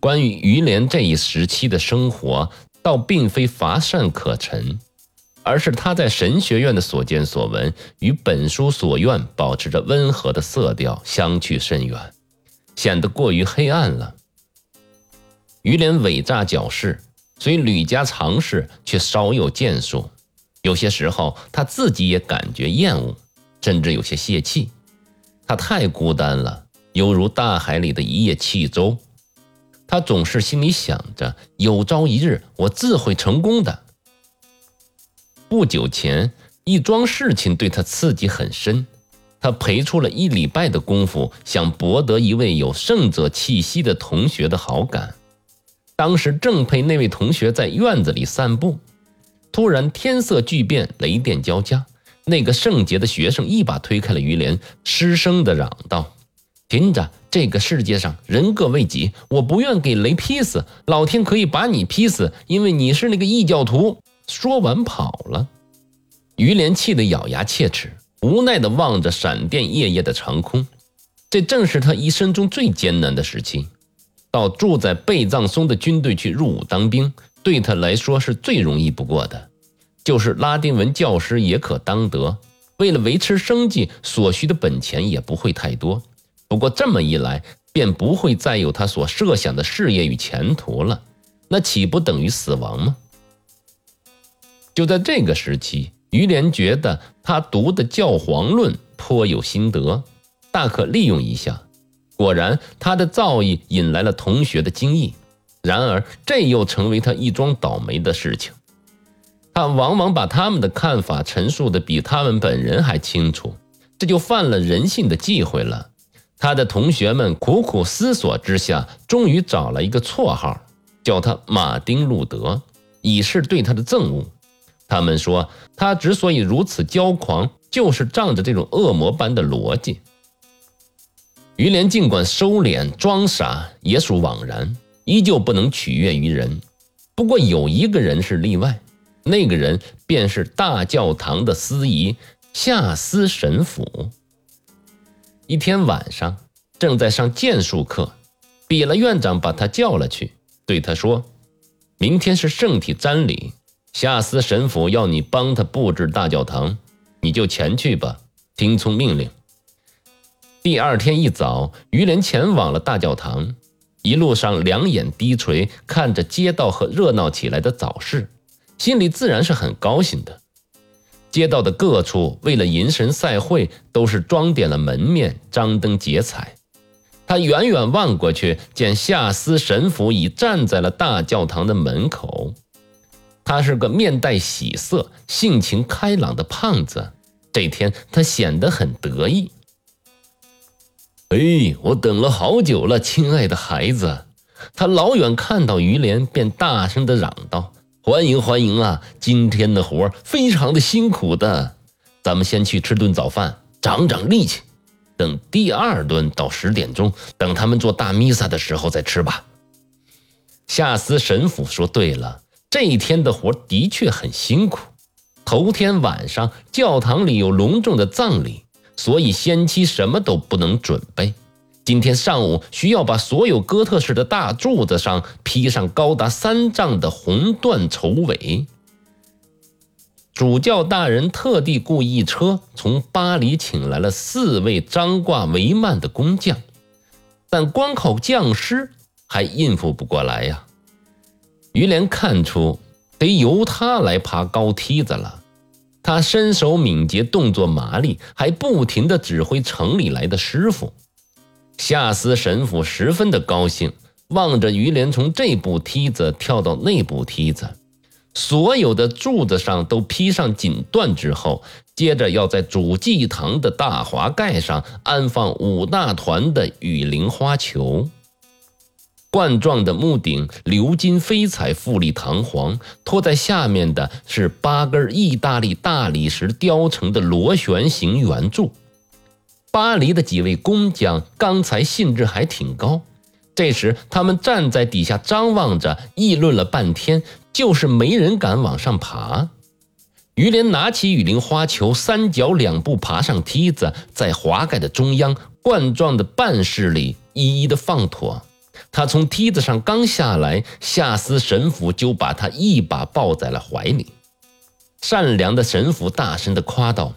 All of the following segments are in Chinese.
关于于连这一时期的生活，倒并非乏善可陈，而是他在神学院的所见所闻与本书所愿保持着温和的色调相去甚远，显得过于黑暗了。于连伪诈矫饰，虽屡加尝试，却少有建树。有些时候，他自己也感觉厌恶，甚至有些泄气。他太孤单了，犹如大海里的一叶汽舟。他总是心里想着，有朝一日我自会成功的。不久前，一桩事情对他刺激很深。他赔出了一礼拜的功夫，想博得一位有圣者气息的同学的好感。当时正陪那位同学在院子里散步。突然，天色巨变，雷电交加。那个圣洁的学生一把推开了于连，失声的嚷道：“听着，这个世界上人各为己，我不愿给雷劈死，老天可以把你劈死，因为你是那个异教徒。”说完跑了。于连气得咬牙切齿，无奈地望着闪电夜夜的长空。这正是他一生中最艰难的时期。到住在贝藏松的军队去入伍当兵。对他来说是最容易不过的，就是拉丁文教师也可当得。为了维持生计，所需的本钱也不会太多。不过这么一来，便不会再有他所设想的事业与前途了。那岂不等于死亡吗？就在这个时期，于连觉得他读的教皇论颇有心得，大可利用一下。果然，他的造诣引来了同学的惊异。然而，这又成为他一桩倒霉的事情。他往往把他们的看法陈述的比他们本人还清楚，这就犯了人性的忌讳了。他的同学们苦苦思索之下，终于找了一个绰号，叫他马丁·路德，以示对他的憎恶。他们说，他之所以如此骄狂，就是仗着这种恶魔般的逻辑。于连尽管收敛装傻，也属枉然。依旧不能取悦于人，不过有一个人是例外，那个人便是大教堂的司仪夏斯神父。一天晚上，正在上剑术课，比了院长把他叫了去，对他说：“明天是圣体瞻礼，夏斯神父要你帮他布置大教堂，你就前去吧，听从命令。”第二天一早，于连前往了大教堂。一路上，两眼低垂，看着街道和热闹起来的早市，心里自然是很高兴的。街道的各处为了迎神赛会，都是装点了门面，张灯结彩。他远远望过去，见夏斯神父已站在了大教堂的门口。他是个面带喜色、性情开朗的胖子。这天，他显得很得意。哎，我等了好久了，亲爱的孩子。他老远看到于连，便大声的嚷道：“欢迎欢迎啊！今天的活非常的辛苦的，咱们先去吃顿早饭，长长力气。等第二顿到十点钟，等他们做大弥撒的时候再吃吧。”夏斯神父说：“对了，这一天的活的确很辛苦。头天晚上，教堂里有隆重的葬礼。”所以先期什么都不能准备。今天上午需要把所有哥特式的大柱子上披上高达三丈的红缎绸尾。主教大人特地雇一车从巴黎请来了四位张挂帷幔的工匠，但光靠匠师还应付不过来呀。于连看出得由他来爬高梯子了。他身手敏捷，动作麻利，还不停地指挥城里来的师傅。夏斯神父十分的高兴，望着于连从这部梯子跳到那部梯子，所有的柱子上都披上锦缎之后，接着要在主祭堂的大华盖上安放五大团的雨林花球。冠状的木顶鎏金飞彩，富丽堂皇。托在下面的是八根意大利大理石雕成的螺旋形圆柱。巴黎的几位工匠刚才兴致还挺高，这时他们站在底下张望着，议论了半天，就是没人敢往上爬。于连拿起雨林花球，三脚两步爬上梯子，在华盖的中央冠状的半室里一一的放妥。他从梯子上刚下来，夏斯神父就把他一把抱在了怀里。善良的神父大声的夸道：“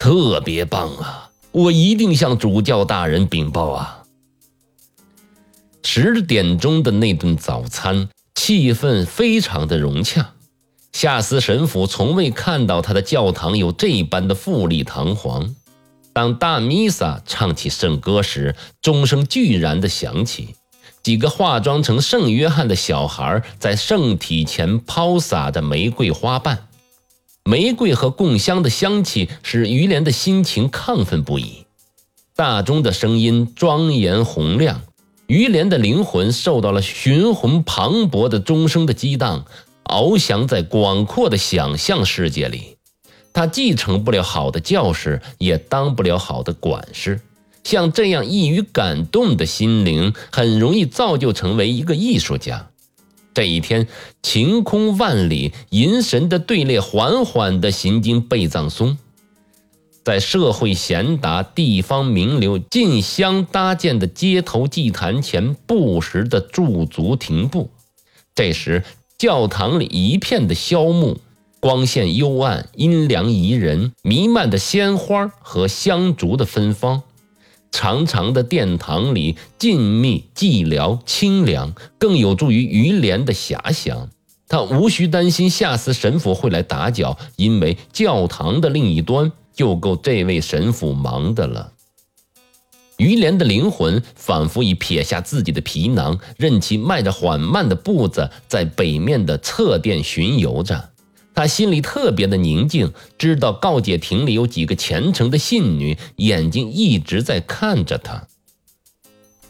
特别棒啊！我一定向主教大人禀报啊！”十点钟的那顿早餐，气氛非常的融洽。夏斯神父从未看到他的教堂有这般的富丽堂皇。当大弥撒唱起圣歌时，钟声巨然的响起。几个化妆成圣约翰的小孩在圣体前抛洒着玫瑰花瓣，玫瑰和供香的香气使于连的心情亢奋不已。大钟的声音庄严洪亮，于连的灵魂受到了雄浑磅礴的钟声的激荡，翱翔在广阔的想象世界里。他既成不了好的教师，也当不了好的管事。像这样易于感动的心灵，很容易造就成为一个艺术家。这一天，晴空万里，银神的队列缓缓地行经贝藏松，在社会贤达、地方名流进香搭建的街头祭坛前，不时地驻足停步。这时，教堂里一片的萧木，光线幽暗，阴凉宜人，弥漫着鲜花和香烛的芬芳。长长的殿堂里静谧寂寥清凉，更有助于于连的遐想。他无需担心夏斯神父会来打搅，因为教堂的另一端就够这位神父忙的了。于连的灵魂仿佛已撇下自己的皮囊，任其迈着缓慢的步子在北面的侧殿巡游着。他心里特别的宁静，知道告解亭里有几个虔诚的信女，眼睛一直在看着他。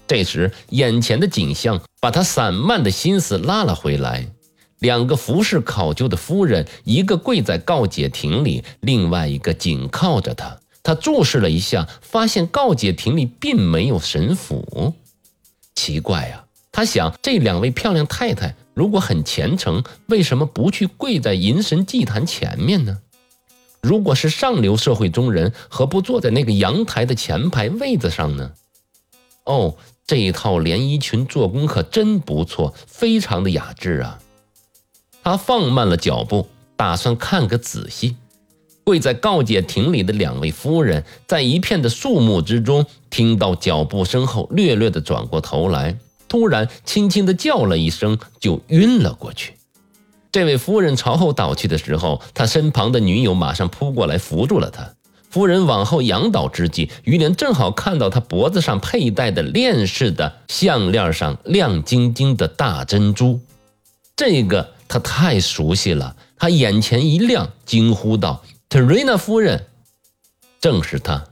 这时，眼前的景象把他散漫的心思拉了回来。两个服侍考究的夫人，一个跪在告解亭里，另外一个紧靠着他。他注视了一下，发现告解亭里并没有神父。奇怪呀，他想，这两位漂亮太太。如果很虔诚，为什么不去跪在银神祭坛前面呢？如果是上流社会中人，何不坐在那个阳台的前排位子上呢？哦，这一套连衣裙做工可真不错，非常的雅致啊！他放慢了脚步，打算看个仔细。跪在告解亭里的两位夫人，在一片的肃穆之中，听到脚步声后，略略的转过头来。突然，轻轻地叫了一声，就晕了过去。这位夫人朝后倒去的时候，他身旁的女友马上扑过来扶住了他。夫人往后仰倒之际，于连正好看到他脖子上佩戴的链式的项链上亮晶晶的大珍珠。这个他太熟悉了，他眼前一亮，惊呼道：“特瑞娜夫人！”正是他，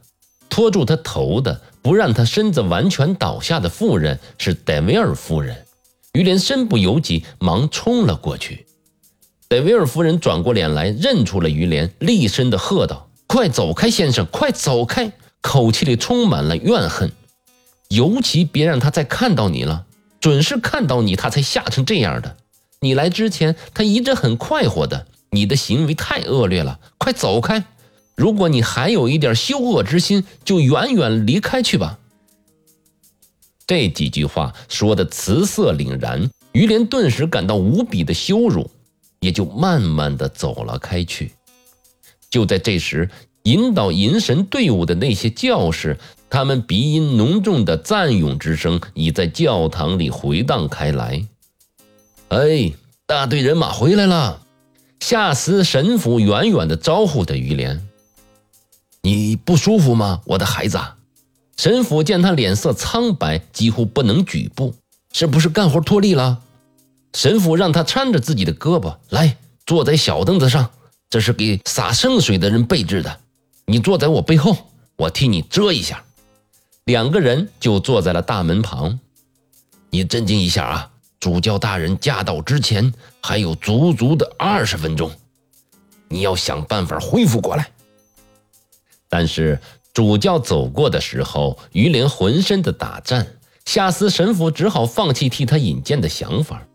拖住他头的。不让他身子完全倒下的妇人是戴维尔夫人，于连身不由己，忙冲了过去。戴维尔夫人转过脸来，认出了于连，厉声地喝道：“快走开，先生，快走开！”口气里充满了怨恨。尤其别让他再看到你了，准是看到你他才吓成这样的。你来之前，他一直很快活的。你的行为太恶劣了，快走开！如果你还有一点羞恶之心，就远远离开去吧。这几句话说的词色凛然，于连顿时感到无比的羞辱，也就慢慢的走了开去。就在这时，引导银神队伍的那些教士，他们鼻音浓重的赞咏之声已在教堂里回荡开来。哎，大队人马回来了！夏斯神父远远的招呼着于连。你不舒服吗，我的孩子？神父见他脸色苍白，几乎不能举步，是不是干活脱力了？神父让他搀着自己的胳膊来，坐在小凳子上，这是给洒圣水的人备置的。你坐在我背后，我替你遮一下。两个人就坐在了大门旁。你镇静一下啊，主教大人驾到之前还有足足的二十分钟，你要想办法恢复过来。但是主教走过的时候，于连浑身的打颤，夏斯神父只好放弃替他引荐的想法。